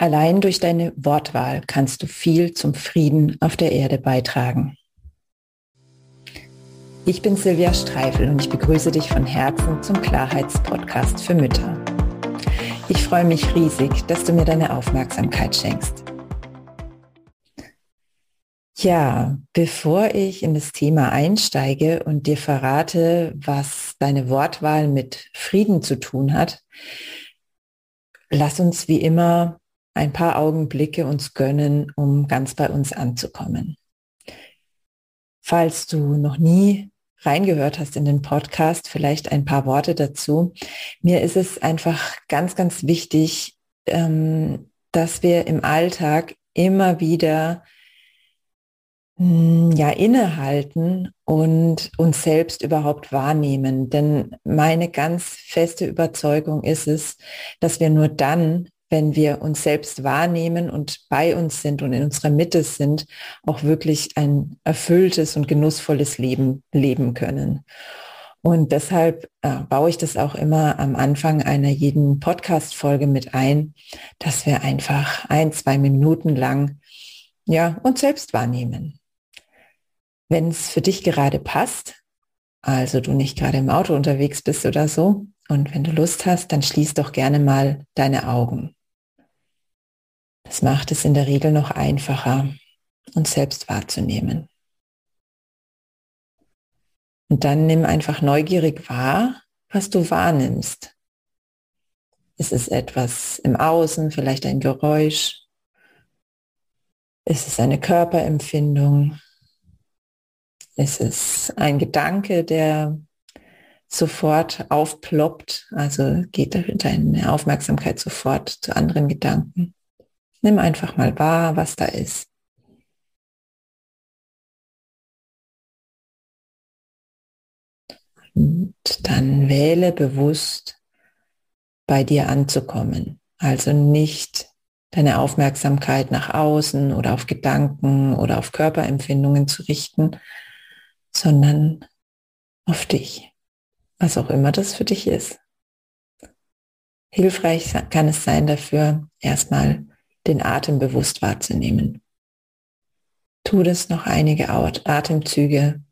Allein durch deine Wortwahl kannst du viel zum Frieden auf der Erde beitragen. Ich bin Silvia Streifel und ich begrüße dich von Herzen zum Klarheitspodcast für Mütter. Ich freue mich riesig, dass du mir deine Aufmerksamkeit schenkst. Ja, bevor ich in das Thema einsteige und dir verrate, was deine Wortwahl mit Frieden zu tun hat, lass uns wie immer ein paar Augenblicke uns gönnen, um ganz bei uns anzukommen. Falls du noch nie reingehört hast in den Podcast, vielleicht ein paar Worte dazu. Mir ist es einfach ganz, ganz wichtig, ähm, dass wir im Alltag immer wieder hm, ja innehalten und uns selbst überhaupt wahrnehmen. Denn meine ganz feste Überzeugung ist es, dass wir nur dann wenn wir uns selbst wahrnehmen und bei uns sind und in unserer Mitte sind, auch wirklich ein erfülltes und genussvolles Leben leben können. Und deshalb äh, baue ich das auch immer am Anfang einer jeden Podcast-Folge mit ein, dass wir einfach ein, zwei Minuten lang ja, uns selbst wahrnehmen. Wenn es für dich gerade passt, also du nicht gerade im Auto unterwegs bist oder so, und wenn du Lust hast, dann schließ doch gerne mal deine Augen. Das macht es in der Regel noch einfacher, uns selbst wahrzunehmen. Und dann nimm einfach neugierig wahr, was du wahrnimmst. Ist es etwas im Außen, vielleicht ein Geräusch? Ist es eine Körperempfindung? Ist es ein Gedanke, der sofort aufploppt? Also geht deine Aufmerksamkeit sofort zu anderen Gedanken? Nimm einfach mal wahr, was da ist. Und dann wähle bewusst, bei dir anzukommen. Also nicht deine Aufmerksamkeit nach außen oder auf Gedanken oder auf Körperempfindungen zu richten, sondern auf dich, was auch immer das für dich ist. Hilfreich kann es sein dafür, erstmal den Atem bewusst wahrzunehmen. Tu das noch einige Atemzüge.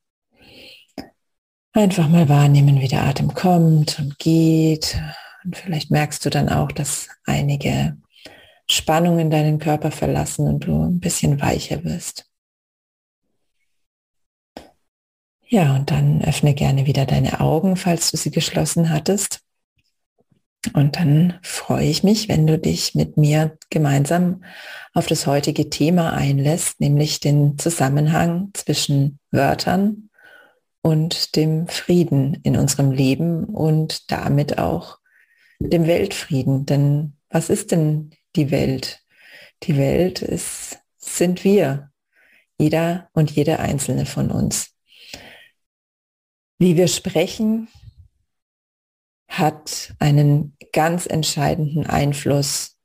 Einfach mal wahrnehmen, wie der Atem kommt und geht. Und vielleicht merkst du dann auch, dass einige Spannungen deinen Körper verlassen und du ein bisschen weicher wirst. Ja, und dann öffne gerne wieder deine Augen, falls du sie geschlossen hattest. Und dann freue ich mich, wenn du dich mit mir gemeinsam auf das heutige Thema einlässt, nämlich den Zusammenhang zwischen Wörtern und dem Frieden in unserem Leben und damit auch dem Weltfrieden. Denn was ist denn die Welt? Die Welt ist, sind wir, jeder und jede einzelne von uns. Wie wir sprechen, hat einen ganz entscheidenden Einfluss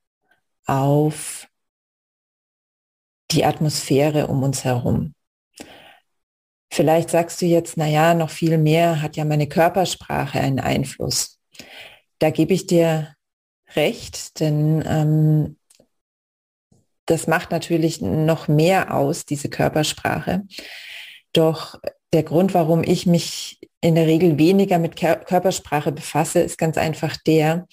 auf die Atmosphäre um uns herum. Vielleicht sagst du jetzt, na ja, noch viel mehr hat ja meine Körpersprache einen Einfluss. Da gebe ich dir recht, denn ähm, das macht natürlich noch mehr aus, diese Körpersprache. Doch der Grund, warum ich mich in der Regel weniger mit Körpersprache befasse, ist ganz einfach der,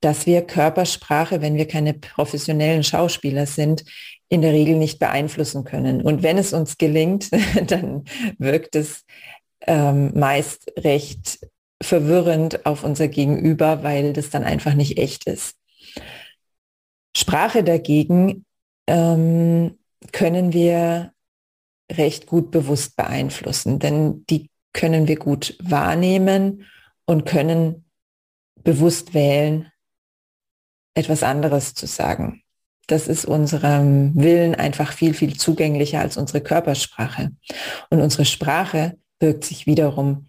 dass wir Körpersprache, wenn wir keine professionellen Schauspieler sind, in der Regel nicht beeinflussen können. Und wenn es uns gelingt, dann wirkt es ähm, meist recht verwirrend auf unser Gegenüber, weil das dann einfach nicht echt ist. Sprache dagegen ähm, können wir recht gut bewusst beeinflussen, denn die können wir gut wahrnehmen und können bewusst wählen, etwas anderes zu sagen. Das ist unserem Willen einfach viel, viel zugänglicher als unsere Körpersprache. Und unsere Sprache wirkt sich wiederum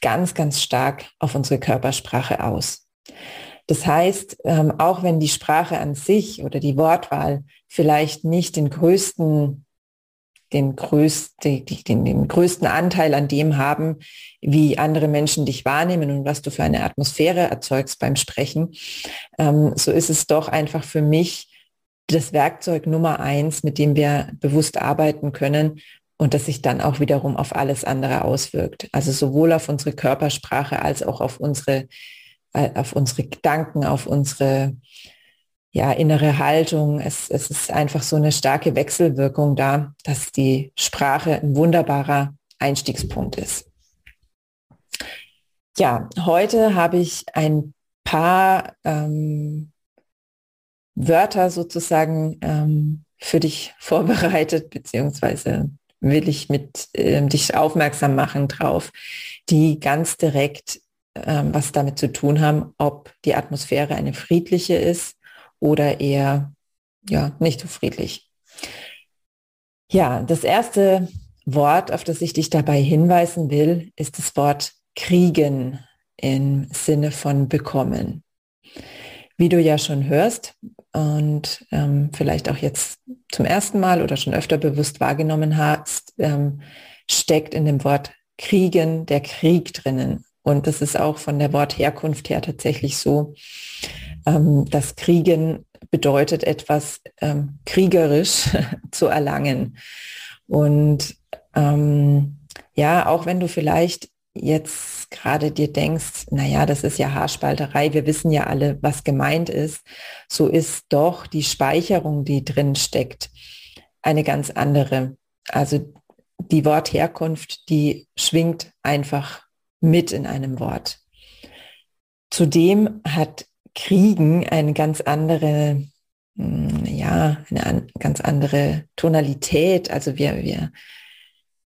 ganz, ganz stark auf unsere Körpersprache aus. Das heißt, ähm, auch wenn die Sprache an sich oder die Wortwahl vielleicht nicht den größten den, größte, den, den größten Anteil an dem haben, wie andere Menschen dich wahrnehmen und was du für eine Atmosphäre erzeugst beim Sprechen, ähm, so ist es doch einfach für mich das Werkzeug Nummer eins, mit dem wir bewusst arbeiten können und das sich dann auch wiederum auf alles andere auswirkt. Also sowohl auf unsere Körpersprache als auch auf unsere, äh, auf unsere Gedanken, auf unsere ja, innere Haltung. Es, es ist einfach so eine starke Wechselwirkung da, dass die Sprache ein wunderbarer Einstiegspunkt ist. Ja, heute habe ich ein paar ähm, Wörter sozusagen ähm, für dich vorbereitet, beziehungsweise will ich mit äh, dich aufmerksam machen drauf, die ganz direkt ähm, was damit zu tun haben, ob die Atmosphäre eine friedliche ist oder eher ja nicht so friedlich. Ja, das erste Wort, auf das ich dich dabei hinweisen will, ist das Wort kriegen im Sinne von bekommen. Wie du ja schon hörst und ähm, vielleicht auch jetzt zum ersten Mal oder schon öfter bewusst wahrgenommen hast, ähm, steckt in dem Wort kriegen der Krieg drinnen. Und das ist auch von der Wortherkunft her tatsächlich so, ähm, dass Kriegen bedeutet etwas ähm, kriegerisch zu erlangen. Und ähm, ja, auch wenn du vielleicht jetzt gerade dir denkst, naja, das ist ja Haarspalterei, wir wissen ja alle, was gemeint ist, so ist doch die Speicherung, die drin steckt, eine ganz andere. Also die Wortherkunft, die schwingt einfach mit in einem Wort. Zudem hat Kriegen eine ganz andere, hm, ja, eine ganz andere Tonalität. Also wir, wir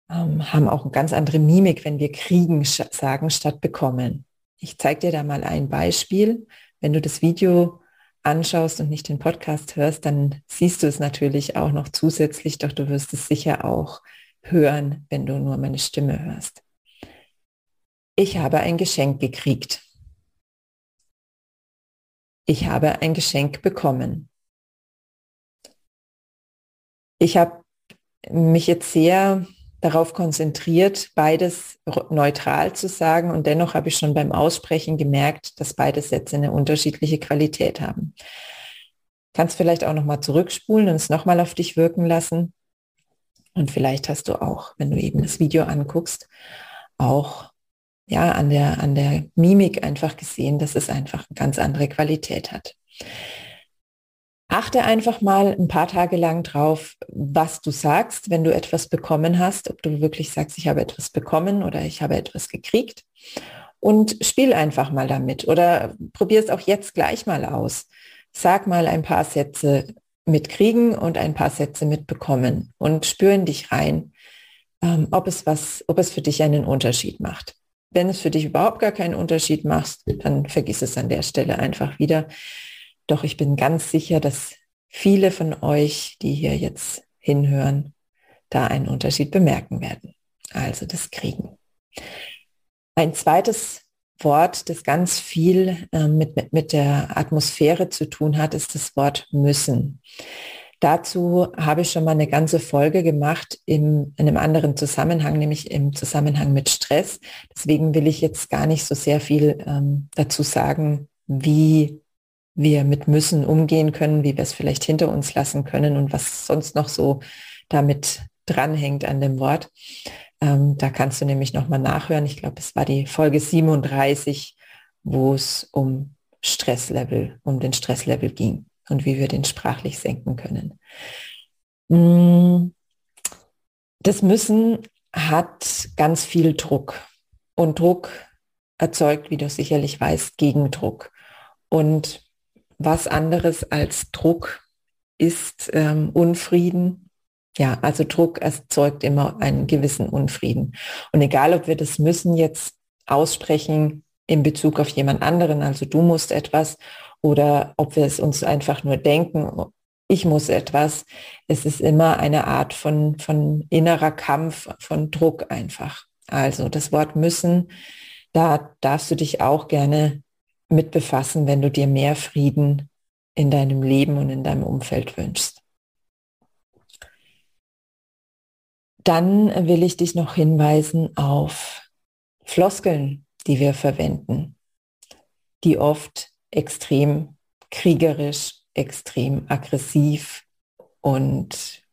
ähm, haben auch eine ganz andere Mimik, wenn wir kriegen sagen statt bekommen. Ich zeige dir da mal ein Beispiel. Wenn du das Video anschaust und nicht den Podcast hörst, dann siehst du es natürlich auch noch zusätzlich, doch du wirst es sicher auch hören, wenn du nur meine Stimme hörst. Ich habe ein Geschenk gekriegt. Ich habe ein Geschenk bekommen. Ich habe mich jetzt sehr darauf konzentriert, beides neutral zu sagen. Und dennoch habe ich schon beim Aussprechen gemerkt, dass beide Sätze eine unterschiedliche Qualität haben. Kannst vielleicht auch nochmal zurückspulen und es nochmal auf dich wirken lassen. Und vielleicht hast du auch, wenn du eben das Video anguckst, auch ja an der, an der Mimik einfach gesehen, dass es einfach eine ganz andere Qualität hat. Achte einfach mal ein paar Tage lang drauf, was du sagst, wenn du etwas bekommen hast, ob du wirklich sagst, ich habe etwas bekommen oder ich habe etwas gekriegt. Und spiel einfach mal damit oder probier es auch jetzt gleich mal aus. Sag mal ein paar Sätze mit kriegen und ein paar Sätze mit bekommen und spür in dich rein, ähm, ob es was, ob es für dich einen Unterschied macht. Wenn es für dich überhaupt gar keinen Unterschied macht, dann vergiss es an der Stelle einfach wieder. Doch ich bin ganz sicher, dass viele von euch, die hier jetzt hinhören, da einen Unterschied bemerken werden. Also das Kriegen. Ein zweites Wort, das ganz viel äh, mit, mit, mit der Atmosphäre zu tun hat, ist das Wort müssen. Dazu habe ich schon mal eine ganze Folge gemacht im, in einem anderen Zusammenhang, nämlich im Zusammenhang mit Stress. Deswegen will ich jetzt gar nicht so sehr viel ähm, dazu sagen, wie wir mit müssen umgehen können, wie wir es vielleicht hinter uns lassen können und was sonst noch so damit dranhängt an dem Wort. Ähm, da kannst du nämlich nochmal nachhören. Ich glaube, es war die Folge 37, wo es um Stresslevel, um den Stresslevel ging und wie wir den sprachlich senken können. Mm, das Müssen hat ganz viel Druck und Druck erzeugt, wie du sicherlich weißt, Gegendruck. Und was anderes als Druck ist ähm, Unfrieden. Ja, also Druck erzeugt immer einen gewissen Unfrieden. Und egal, ob wir das müssen jetzt aussprechen in Bezug auf jemand anderen, also du musst etwas, oder ob wir es uns einfach nur denken, ich muss etwas, es ist immer eine Art von, von innerer Kampf, von Druck einfach. Also das Wort müssen, da darfst du dich auch gerne mit befassen, wenn du dir mehr Frieden in deinem Leben und in deinem Umfeld wünschst. dann will ich dich noch hinweisen auf Floskeln, die wir verwenden, die oft extrem kriegerisch, extrem aggressiv und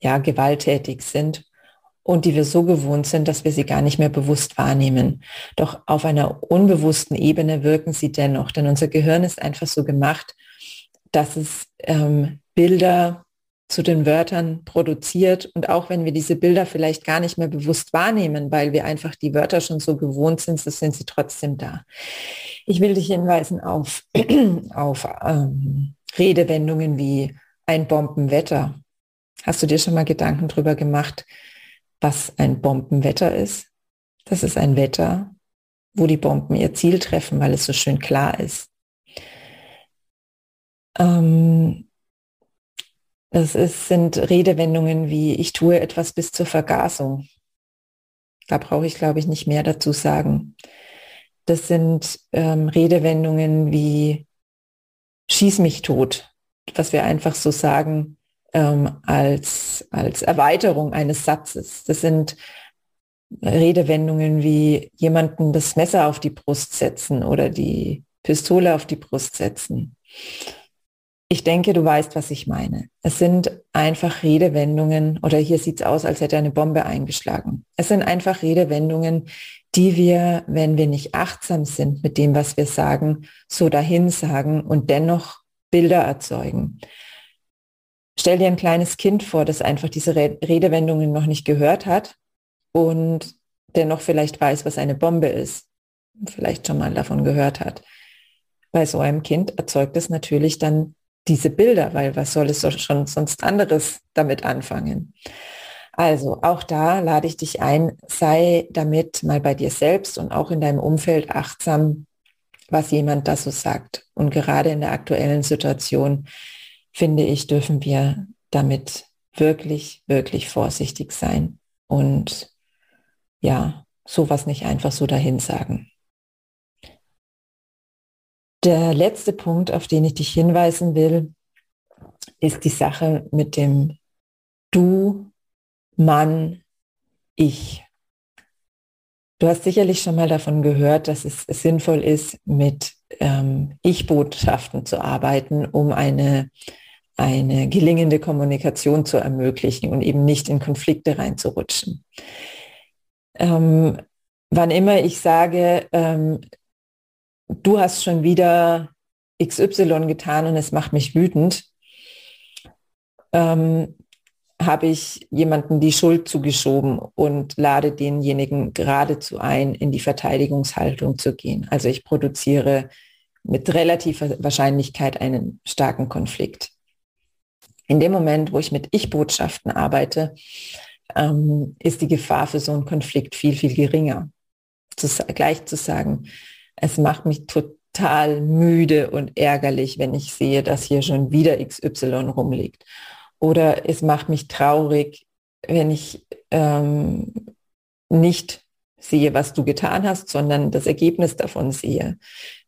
ja, gewalttätig sind und die wir so gewohnt sind, dass wir sie gar nicht mehr bewusst wahrnehmen. Doch auf einer unbewussten Ebene wirken sie dennoch, denn unser Gehirn ist einfach so gemacht, dass es ähm, Bilder zu den Wörtern produziert und auch wenn wir diese Bilder vielleicht gar nicht mehr bewusst wahrnehmen, weil wir einfach die Wörter schon so gewohnt sind, so sind sie trotzdem da. Ich will dich hinweisen auf, auf ähm, Redewendungen wie ein Bombenwetter. Hast du dir schon mal Gedanken darüber gemacht, was ein Bombenwetter ist? Das ist ein Wetter, wo die Bomben ihr Ziel treffen, weil es so schön klar ist. Ähm, das ist, sind Redewendungen wie ich tue etwas bis zur Vergasung. Da brauche ich, glaube ich, nicht mehr dazu sagen. Das sind ähm, Redewendungen wie schieß mich tot, was wir einfach so sagen ähm, als, als Erweiterung eines Satzes. Das sind Redewendungen wie jemanden das Messer auf die Brust setzen oder die Pistole auf die Brust setzen. Ich denke, du weißt, was ich meine. Es sind einfach Redewendungen, oder hier sieht es aus, als hätte eine Bombe eingeschlagen. Es sind einfach Redewendungen, die wir, wenn wir nicht achtsam sind mit dem, was wir sagen, so dahin sagen und dennoch Bilder erzeugen. Stell dir ein kleines Kind vor, das einfach diese Redewendungen noch nicht gehört hat und dennoch vielleicht weiß, was eine Bombe ist, vielleicht schon mal davon gehört hat. Bei so einem Kind erzeugt es natürlich dann diese Bilder, weil was soll es schon sonst anderes damit anfangen? Also auch da lade ich dich ein, sei damit mal bei dir selbst und auch in deinem Umfeld achtsam, was jemand da so sagt. Und gerade in der aktuellen Situation, finde ich, dürfen wir damit wirklich, wirklich vorsichtig sein und ja, sowas nicht einfach so dahin sagen. Der letzte Punkt, auf den ich dich hinweisen will, ist die Sache mit dem Du, Mann, Ich. Du hast sicherlich schon mal davon gehört, dass es sinnvoll ist, mit ähm, Ich-Botschaften zu arbeiten, um eine, eine gelingende Kommunikation zu ermöglichen und eben nicht in Konflikte reinzurutschen. Ähm, wann immer ich sage, ähm, du hast schon wieder XY getan und es macht mich wütend, ähm, habe ich jemanden die Schuld zugeschoben und lade denjenigen geradezu ein, in die Verteidigungshaltung zu gehen. Also ich produziere mit relativer Wahrscheinlichkeit einen starken Konflikt. In dem Moment, wo ich mit Ich-Botschaften arbeite, ähm, ist die Gefahr für so einen Konflikt viel, viel geringer. Zu, gleich zu sagen, es macht mich total müde und ärgerlich, wenn ich sehe, dass hier schon wieder XY rumliegt. Oder es macht mich traurig, wenn ich ähm, nicht sehe, was du getan hast, sondern das Ergebnis davon sehe.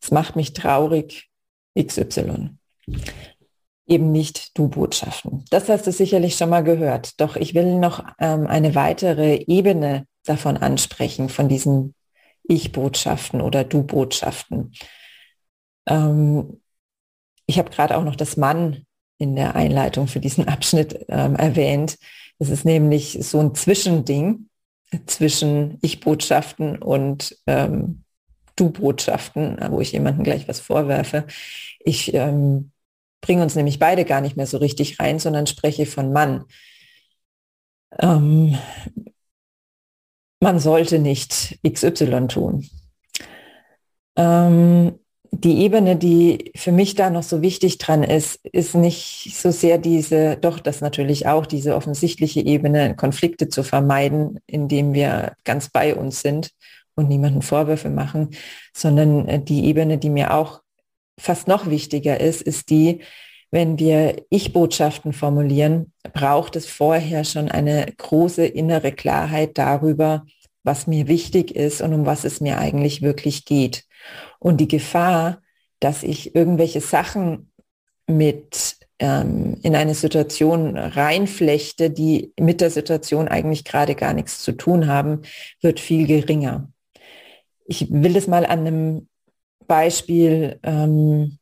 Es macht mich traurig, XY. Eben nicht du Botschaften. Das hast du sicherlich schon mal gehört. Doch ich will noch ähm, eine weitere Ebene davon ansprechen, von diesen Ich-Botschaften oder Du-Botschaften. Ähm, ich habe gerade auch noch das Mann in der Einleitung für diesen Abschnitt ähm, erwähnt. Es ist nämlich so ein Zwischending zwischen Ich-Botschaften und ähm, Du-Botschaften, wo ich jemandem gleich was vorwerfe. Ich ähm, bringe uns nämlich beide gar nicht mehr so richtig rein, sondern spreche von Mann. Ähm, man sollte nicht XY tun. Ähm, die Ebene, die für mich da noch so wichtig dran ist, ist nicht so sehr diese, doch das natürlich auch, diese offensichtliche Ebene, Konflikte zu vermeiden, indem wir ganz bei uns sind und niemanden Vorwürfe machen, sondern äh, die Ebene, die mir auch fast noch wichtiger ist, ist die, wenn wir Ich-Botschaften formulieren, braucht es vorher schon eine große innere Klarheit darüber, was mir wichtig ist und um was es mir eigentlich wirklich geht. Und die Gefahr, dass ich irgendwelche Sachen mit ähm, in eine Situation reinflechte, die mit der Situation eigentlich gerade gar nichts zu tun haben, wird viel geringer. Ich will das mal an einem Beispiel, ähm,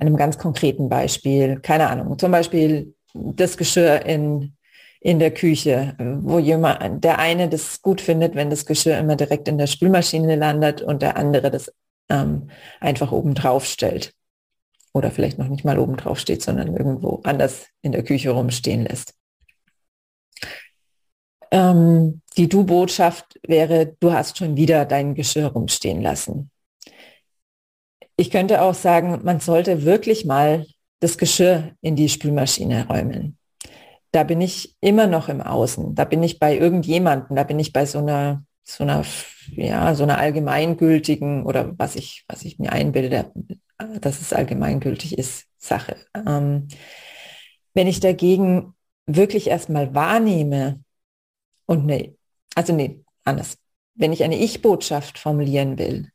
einem ganz konkreten Beispiel, keine Ahnung, zum Beispiel das Geschirr in, in der Küche, wo jemand, der eine das gut findet, wenn das Geschirr immer direkt in der Spülmaschine landet und der andere das ähm, einfach oben drauf stellt. Oder vielleicht noch nicht mal oben drauf steht, sondern irgendwo anders in der Küche rumstehen lässt. Ähm, die Du-Botschaft wäre, du hast schon wieder dein Geschirr rumstehen lassen. Ich könnte auch sagen, man sollte wirklich mal das Geschirr in die Spülmaschine räumen. Da bin ich immer noch im Außen. Da bin ich bei irgendjemanden. Da bin ich bei so einer, so einer, ja, so einer allgemeingültigen oder was ich, was ich mir einbilde, dass es allgemeingültig ist, Sache. Ähm, wenn ich dagegen wirklich erstmal wahrnehme und ne, also nee, anders. Wenn ich eine Ich-Botschaft formulieren will,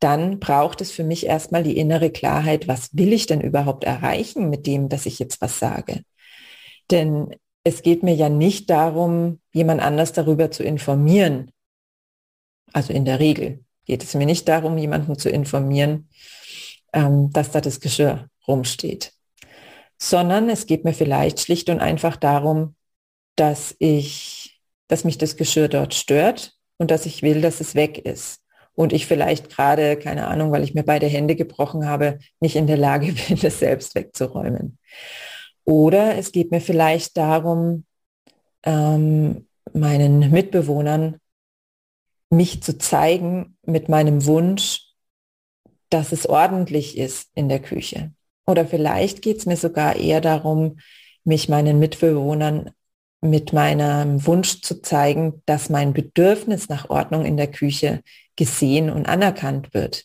dann braucht es für mich erstmal die innere Klarheit, was will ich denn überhaupt erreichen mit dem, dass ich jetzt was sage. Denn es geht mir ja nicht darum, jemand anders darüber zu informieren. Also in der Regel geht es mir nicht darum, jemanden zu informieren, ähm, dass da das Geschirr rumsteht, sondern es geht mir vielleicht schlicht und einfach darum, dass ich, dass mich das Geschirr dort stört und dass ich will, dass es weg ist und ich vielleicht gerade, keine Ahnung, weil ich mir beide Hände gebrochen habe, nicht in der Lage bin, das selbst wegzuräumen. Oder es geht mir vielleicht darum, ähm, meinen Mitbewohnern mich zu zeigen mit meinem Wunsch, dass es ordentlich ist in der Küche. Oder vielleicht geht es mir sogar eher darum, mich meinen Mitbewohnern mit meinem Wunsch zu zeigen, dass mein Bedürfnis nach Ordnung in der Küche gesehen und anerkannt wird.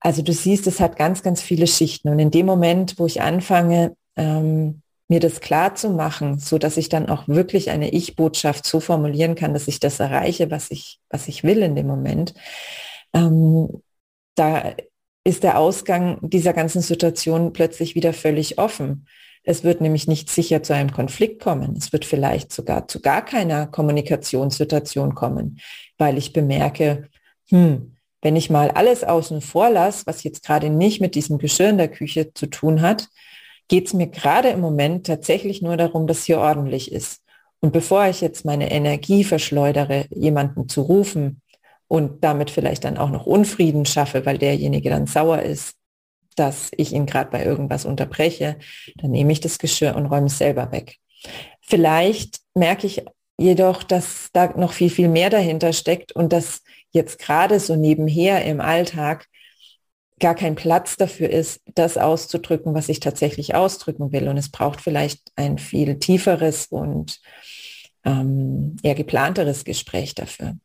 Also du siehst, es hat ganz, ganz viele Schichten. Und in dem Moment, wo ich anfange, ähm, mir das klar zu machen, so dass ich dann auch wirklich eine Ich-Botschaft so formulieren kann, dass ich das erreiche, was ich, was ich will in dem Moment, ähm, da ist der Ausgang dieser ganzen Situation plötzlich wieder völlig offen. Es wird nämlich nicht sicher zu einem Konflikt kommen. Es wird vielleicht sogar zu gar keiner Kommunikationssituation kommen, weil ich bemerke, hm, wenn ich mal alles außen vor lasse, was jetzt gerade nicht mit diesem Geschirr in der Küche zu tun hat, geht es mir gerade im Moment tatsächlich nur darum, dass hier ordentlich ist. Und bevor ich jetzt meine Energie verschleudere, jemanden zu rufen und damit vielleicht dann auch noch Unfrieden schaffe, weil derjenige dann sauer ist, dass ich ihn gerade bei irgendwas unterbreche, dann nehme ich das Geschirr und räume es selber weg. Vielleicht merke ich jedoch, dass da noch viel, viel mehr dahinter steckt und dass jetzt gerade so nebenher im Alltag gar kein Platz dafür ist, das auszudrücken, was ich tatsächlich ausdrücken will. Und es braucht vielleicht ein viel tieferes und ähm, eher geplanteres Gespräch dafür.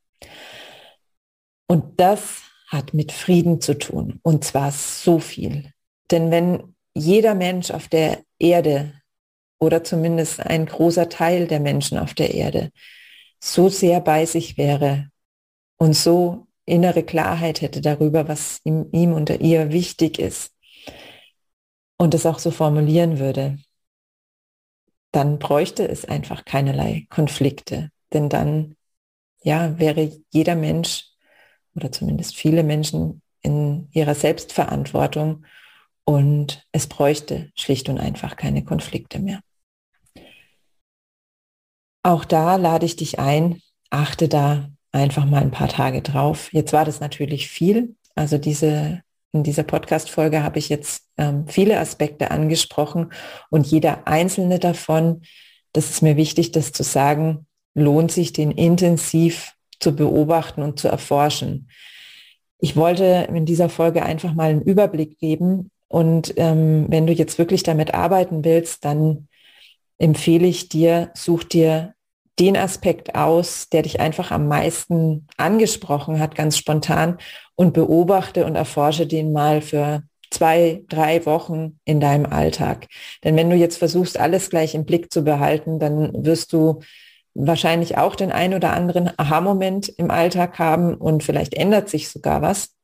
Und das hat mit Frieden zu tun. Und zwar so viel. Denn wenn jeder Mensch auf der Erde oder zumindest ein großer Teil der Menschen auf der Erde so sehr bei sich wäre und so innere Klarheit hätte darüber, was ihm, ihm oder ihr wichtig ist und es auch so formulieren würde, dann bräuchte es einfach keinerlei Konflikte. Denn dann, ja, wäre jeder Mensch oder zumindest viele Menschen in ihrer Selbstverantwortung und es bräuchte schlicht und einfach keine Konflikte mehr. Auch da lade ich dich ein, achte da einfach mal ein paar Tage drauf. Jetzt war das natürlich viel. Also diese, in dieser Podcast-Folge habe ich jetzt ähm, viele Aspekte angesprochen und jeder einzelne davon, das ist mir wichtig, das zu sagen, lohnt sich, den intensiv zu beobachten und zu erforschen. Ich wollte in dieser Folge einfach mal einen Überblick geben und ähm, wenn du jetzt wirklich damit arbeiten willst, dann empfehle ich dir, such dir den Aspekt aus, der dich einfach am meisten angesprochen hat, ganz spontan und beobachte und erforsche den mal für zwei, drei Wochen in deinem Alltag. Denn wenn du jetzt versuchst, alles gleich im Blick zu behalten, dann wirst du wahrscheinlich auch den ein oder anderen Aha-Moment im Alltag haben und vielleicht ändert sich sogar was.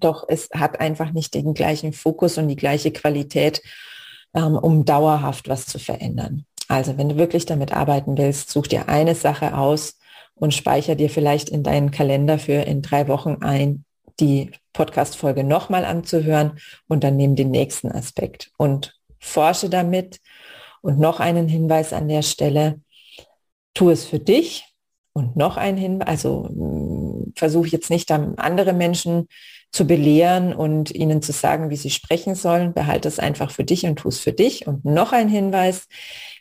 Doch es hat einfach nicht den gleichen Fokus und die gleiche Qualität, ähm, um dauerhaft was zu verändern. Also wenn du wirklich damit arbeiten willst, such dir eine Sache aus und speicher dir vielleicht in deinen Kalender für in drei Wochen ein, die Podcast-Folge nochmal anzuhören und dann nimm den nächsten Aspekt und forsche damit. Und noch einen Hinweis an der Stelle, tu es für dich und noch ein Hinweis, also mm, versuche jetzt nicht andere Menschen zu belehren und ihnen zu sagen, wie sie sprechen sollen. Behalte es einfach für dich und tu es für dich. Und noch ein Hinweis,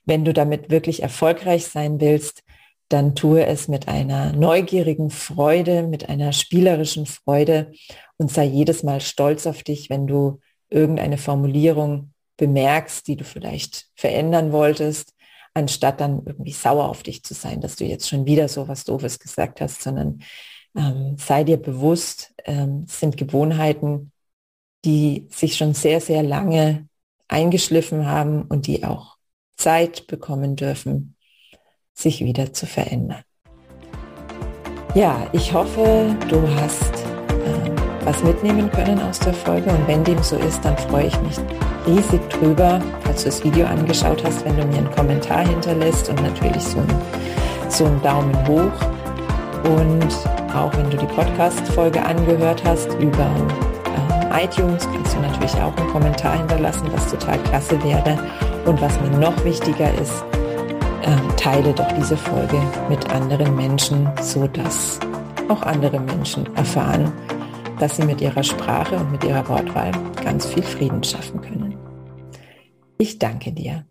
wenn du damit wirklich erfolgreich sein willst, dann tue es mit einer neugierigen Freude, mit einer spielerischen Freude und sei jedes Mal stolz auf dich, wenn du irgendeine Formulierung bemerkst, die du vielleicht verändern wolltest, anstatt dann irgendwie sauer auf dich zu sein, dass du jetzt schon wieder so was Doofes gesagt hast, sondern ähm, sei dir bewusst, ähm, sind Gewohnheiten, die sich schon sehr, sehr lange eingeschliffen haben und die auch Zeit bekommen dürfen, sich wieder zu verändern. Ja, ich hoffe, du hast was mitnehmen können aus der Folge und wenn dem so ist, dann freue ich mich riesig drüber, falls du das Video angeschaut hast, wenn du mir einen Kommentar hinterlässt und natürlich so, ein, so einen Daumen hoch und auch wenn du die Podcast-Folge angehört hast über äh, iTunes, kannst du natürlich auch einen Kommentar hinterlassen, was total klasse wäre. Und was mir noch wichtiger ist, äh, teile doch diese Folge mit anderen Menschen, so dass auch andere Menschen erfahren, dass sie mit ihrer Sprache und mit ihrer Wortwahl ganz viel Frieden schaffen können. Ich danke dir.